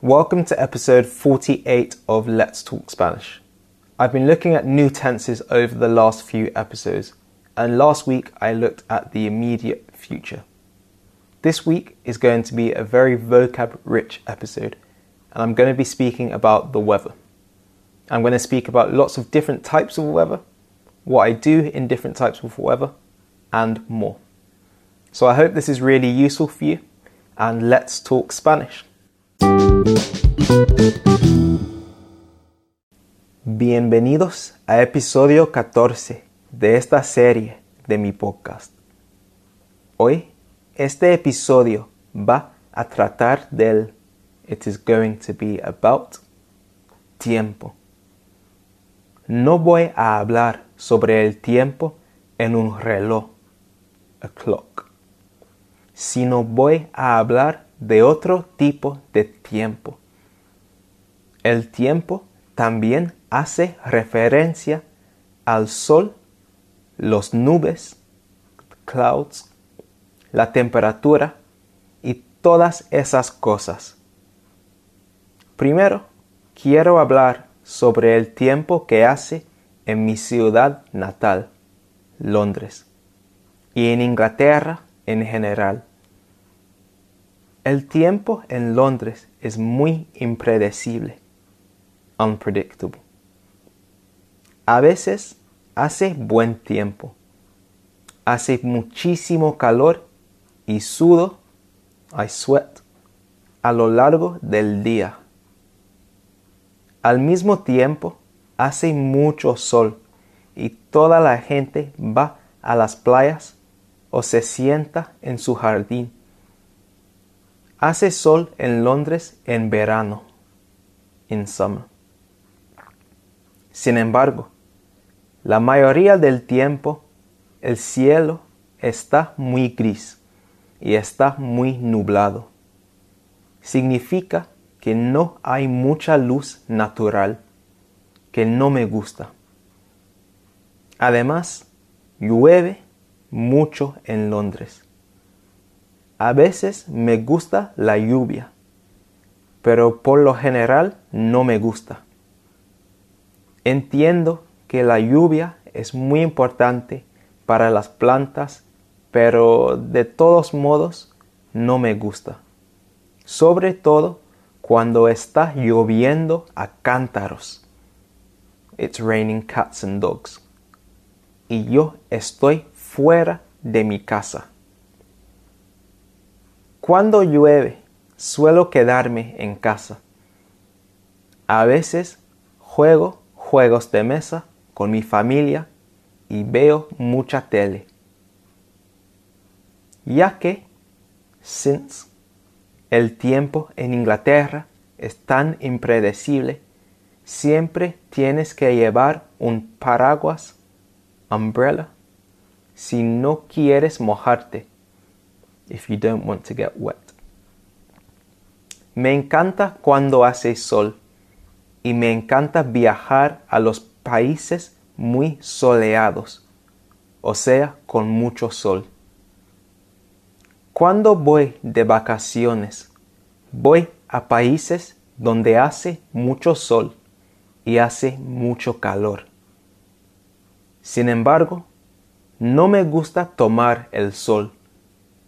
Welcome to episode 48 of Let's Talk Spanish. I've been looking at new tenses over the last few episodes, and last week I looked at the immediate future. This week is going to be a very vocab rich episode, and I'm going to be speaking about the weather. I'm going to speak about lots of different types of weather, what I do in different types of weather, and more. So I hope this is really useful for you, and let's talk Spanish. Bienvenidos a episodio 14 de esta serie de mi podcast. Hoy este episodio va a tratar del it is going to be about tiempo. No voy a hablar sobre el tiempo en un reloj, a clock, sino voy a hablar de otro tipo de tiempo. El tiempo también hace referencia al sol, los nubes, clouds, la temperatura y todas esas cosas. Primero, quiero hablar sobre el tiempo que hace en mi ciudad natal, Londres, y en Inglaterra en general. El tiempo en Londres es muy impredecible, unpredictable. A veces hace buen tiempo, hace muchísimo calor y sudo, I sweat, a lo largo del día. Al mismo tiempo, hace mucho sol y toda la gente va a las playas o se sienta en su jardín Hace sol en Londres en verano, in summer. Sin embargo, la mayoría del tiempo el cielo está muy gris y está muy nublado. Significa que no hay mucha luz natural, que no me gusta. Además, llueve mucho en Londres. A veces me gusta la lluvia, pero por lo general no me gusta. Entiendo que la lluvia es muy importante para las plantas, pero de todos modos no me gusta. Sobre todo cuando está lloviendo a cántaros. It's raining cats and dogs. Y yo estoy fuera de mi casa. Cuando llueve, suelo quedarme en casa. A veces juego juegos de mesa con mi familia y veo mucha tele. Ya que, since el tiempo en Inglaterra es tan impredecible, siempre tienes que llevar un paraguas, umbrella, si no quieres mojarte if you don't want to get wet. Me encanta cuando hace sol y me encanta viajar a los países muy soleados, o sea, con mucho sol. Cuando voy de vacaciones, voy a países donde hace mucho sol y hace mucho calor. Sin embargo, no me gusta tomar el sol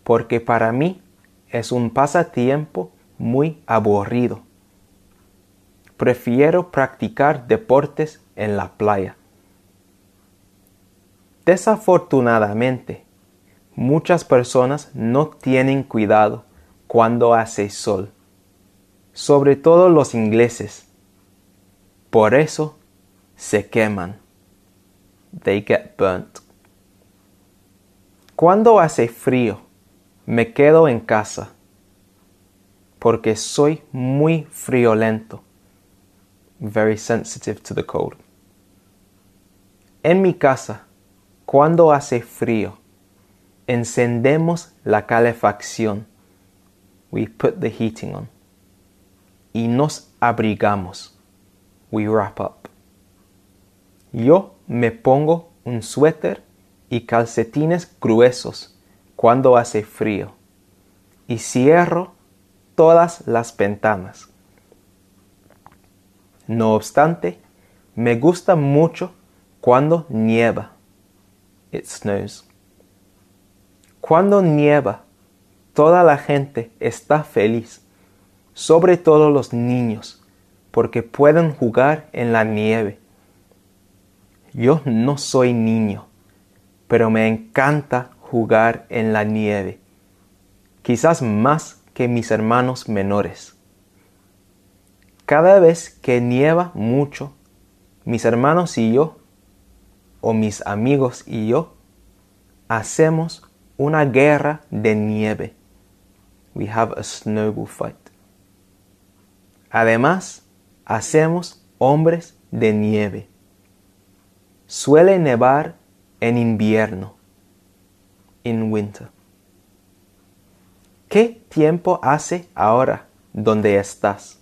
porque para mí es un pasatiempo muy aburrido. Prefiero practicar deportes en la playa. Desafortunadamente, muchas personas no tienen cuidado cuando hace sol, sobre todo los ingleses. Por eso se queman. They get burnt. Cuando hace frío, me quedo en casa porque soy muy friolento. Very sensitive to the cold. En mi casa, cuando hace frío, encendemos la calefacción. We put the heating on. Y nos abrigamos. We wrap up. Yo me pongo un suéter y calcetines gruesos cuando hace frío y cierro todas las ventanas No obstante, me gusta mucho cuando nieva. It snows. Cuando nieva, toda la gente está feliz, sobre todo los niños, porque pueden jugar en la nieve. Yo no soy niño, pero me encanta jugar en la nieve, quizás más que mis hermanos menores. Cada vez que nieva mucho, mis hermanos y yo, o mis amigos y yo, hacemos una guerra de nieve. We have a snowball fight. Además, hacemos hombres de nieve. Suele nevar en invierno. ¿Qué tiempo hace ahora donde estás?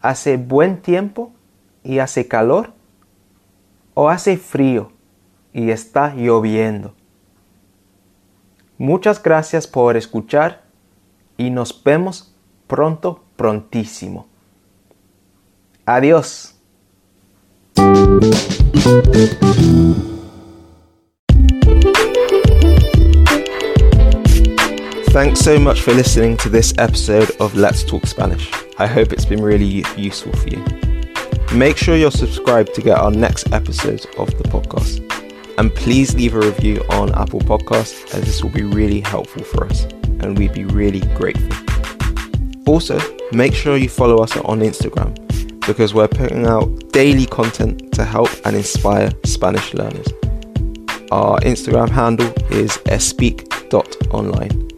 ¿Hace buen tiempo y hace calor? ¿O hace frío y está lloviendo? Muchas gracias por escuchar y nos vemos pronto, prontísimo. Adiós. Thanks so much for listening to this episode of Let's Talk Spanish. I hope it's been really useful for you. Make sure you're subscribed to get our next episodes of the podcast. And please leave a review on Apple Podcasts, as this will be really helpful for us, and we'd be really grateful. Also, make sure you follow us on Instagram because we're putting out daily content to help and inspire Spanish learners. Our Instagram handle is espeak.online,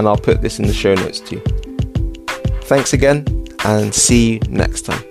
and I'll put this in the show notes too. Thanks again, and see you next time.